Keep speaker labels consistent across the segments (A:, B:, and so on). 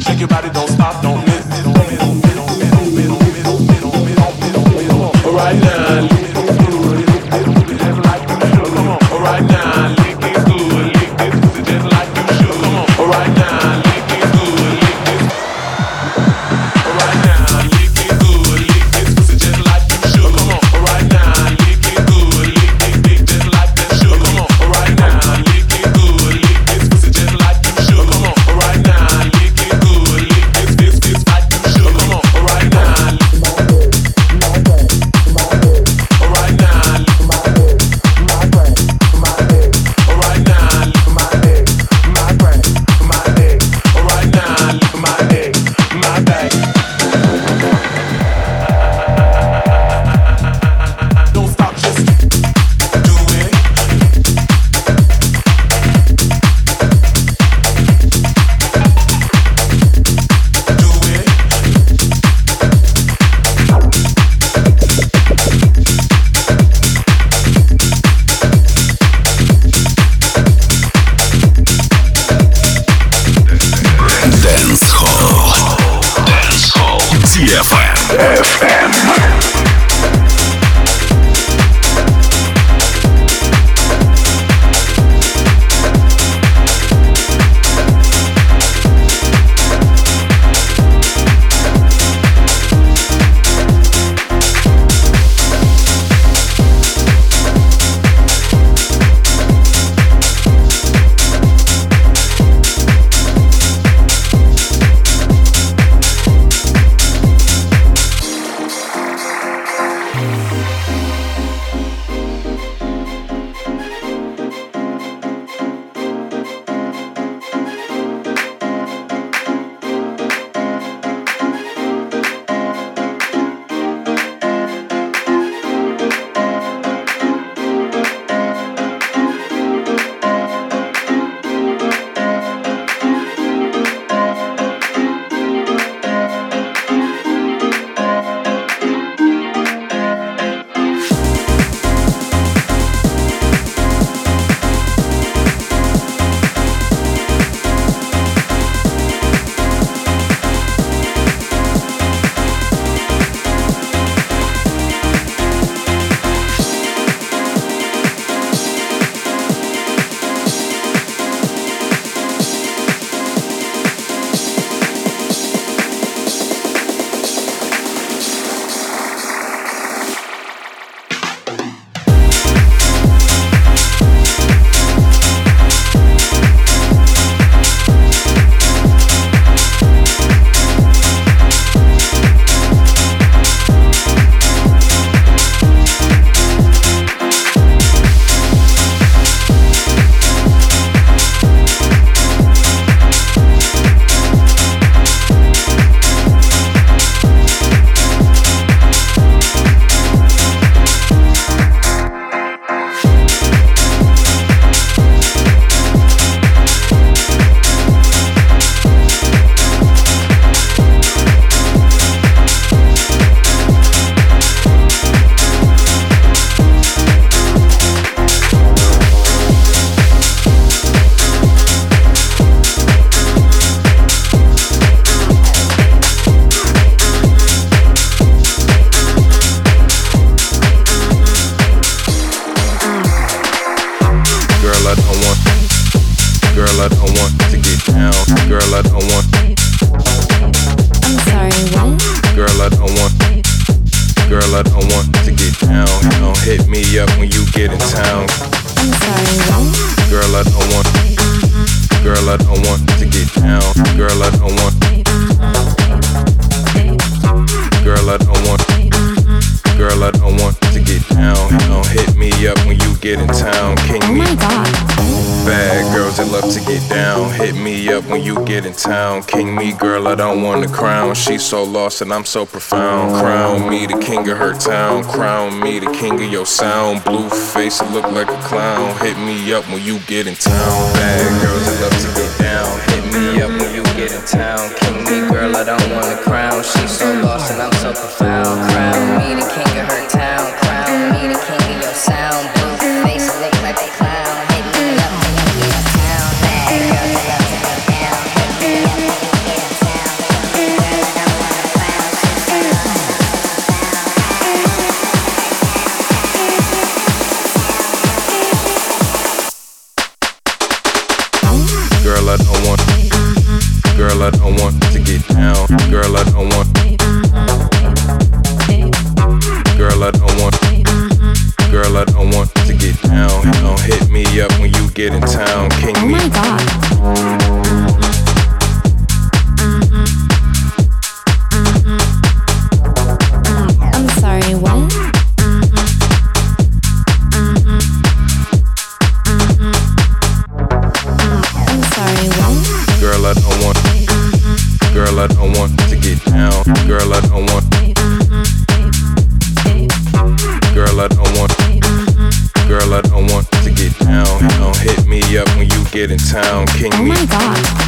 A: Shake your body, don't stop, don't miss. All you
B: so lost and I'm so profound. Crown me the king of her town. Crown me the king of your sound. Blue face, it look like a clown. Hit me up when you get in town. Bad girls that love to
C: Girl, I don't want. Girl, I don't want
D: to get down. Girl, I don't want. Girl, I don't want. Girl, I don't want to get down. Don't hit me up when you get in town. King
B: oh
D: me.
B: my god.
D: get in town, can
B: oh
E: we? Oh my
F: god.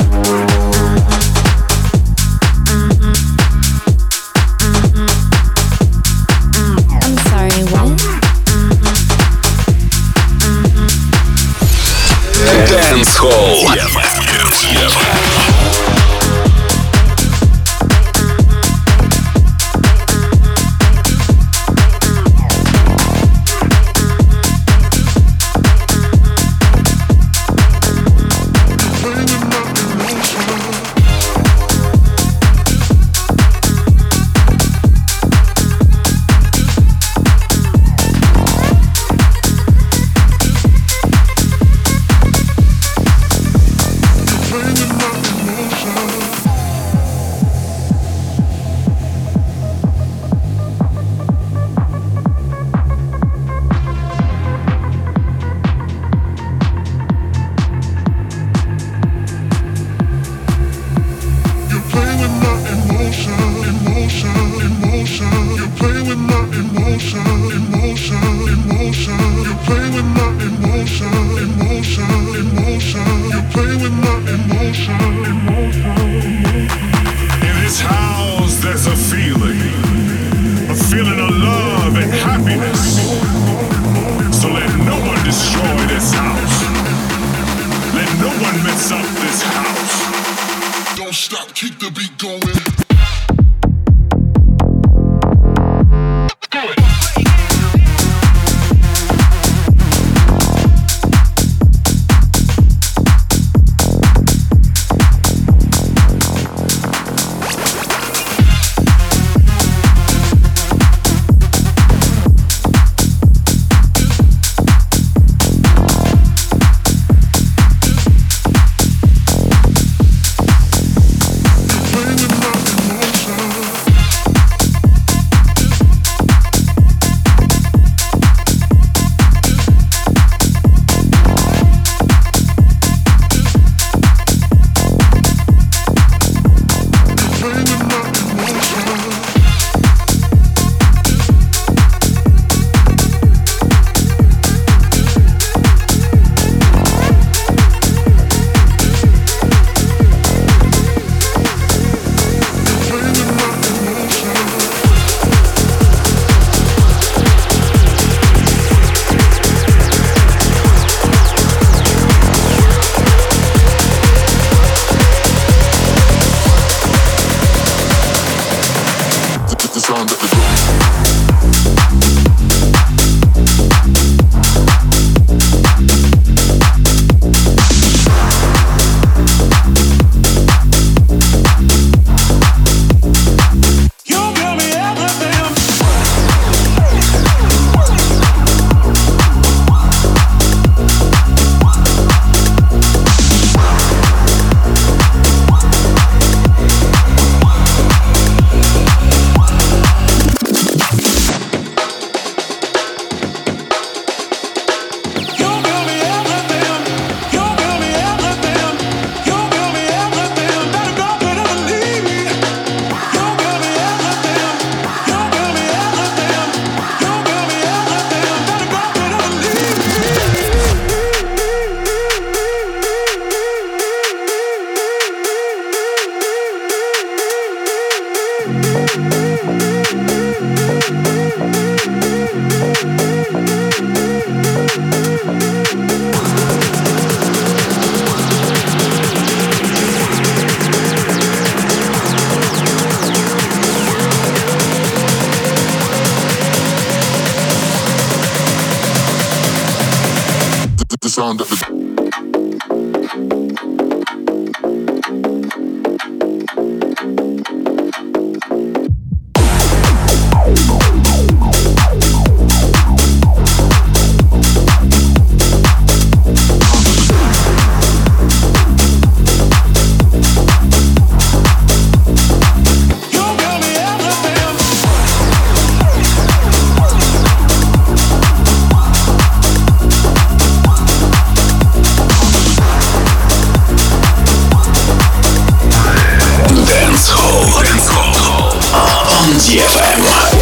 F: DFM.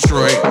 E: Detroit,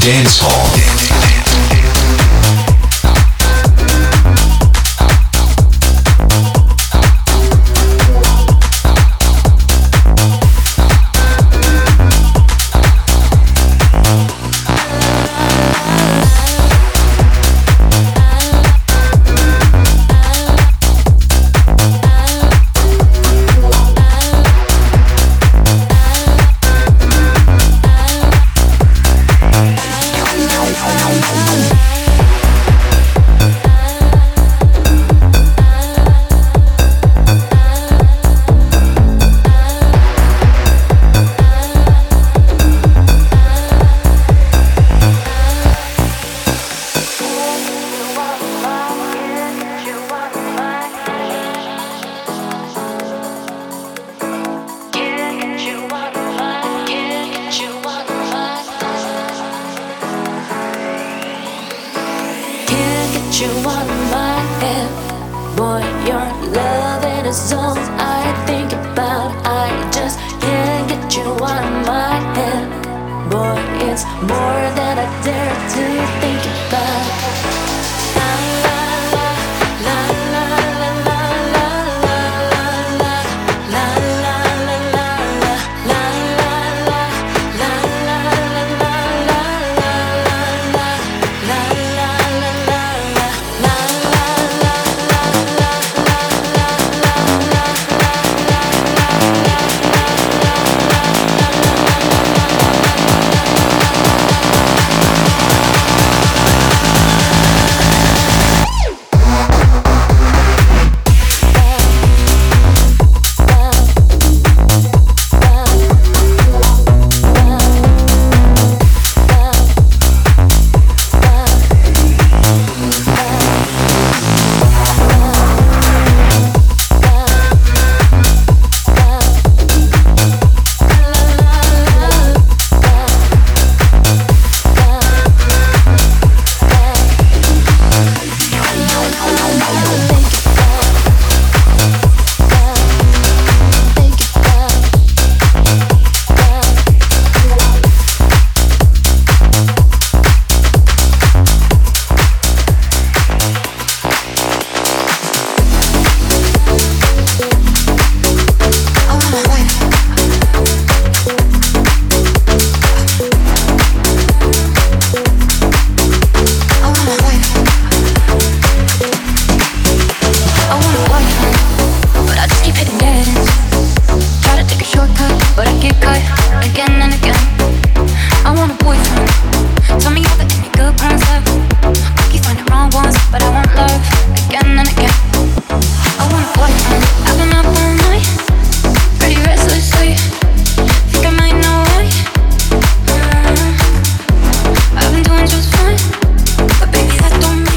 E: Dance
G: Hall.